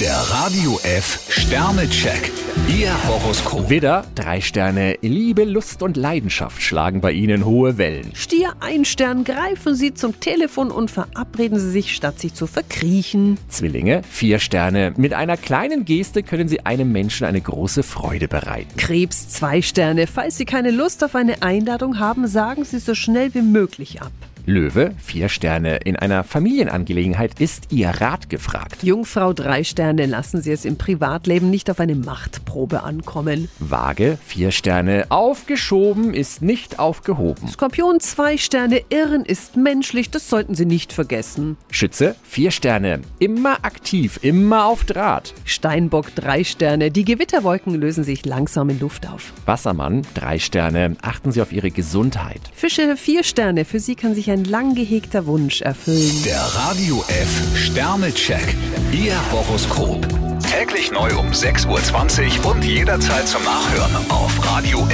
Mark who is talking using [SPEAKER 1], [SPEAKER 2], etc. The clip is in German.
[SPEAKER 1] Der Radio F Sternecheck. Ihr Horoskop.
[SPEAKER 2] Widder, drei Sterne. Liebe, Lust und Leidenschaft schlagen bei Ihnen hohe Wellen.
[SPEAKER 3] Stier ein Stern, greifen Sie zum Telefon und verabreden Sie sich, statt sich zu verkriechen.
[SPEAKER 2] Zwillinge, vier Sterne. Mit einer kleinen Geste können Sie einem Menschen eine große Freude bereiten.
[SPEAKER 3] Krebs zwei Sterne, falls Sie keine Lust auf eine Einladung haben, sagen Sie so schnell wie möglich ab.
[SPEAKER 2] Löwe, vier Sterne. In einer Familienangelegenheit ist Ihr Rat gefragt.
[SPEAKER 3] Jungfrau drei Sterne, lassen Sie es im Privatleben nicht auf eine Machtprobe ankommen.
[SPEAKER 2] Waage, vier Sterne. Aufgeschoben ist nicht aufgehoben.
[SPEAKER 3] Skorpion zwei Sterne, Irren ist menschlich, das sollten Sie nicht vergessen.
[SPEAKER 2] Schütze, vier Sterne. Immer aktiv, immer auf Draht.
[SPEAKER 3] Steinbock drei Sterne, die Gewitterwolken lösen sich langsam in Luft auf.
[SPEAKER 2] Wassermann, drei Sterne. Achten Sie auf Ihre Gesundheit.
[SPEAKER 3] Fische vier Sterne, für Sie kann sich ein lang gehegter Wunsch erfüllen.
[SPEAKER 1] Der Radio F Sternecheck. Ihr Horoskop. Täglich neu um 6.20 Uhr und jederzeit zum Nachhören auf Radio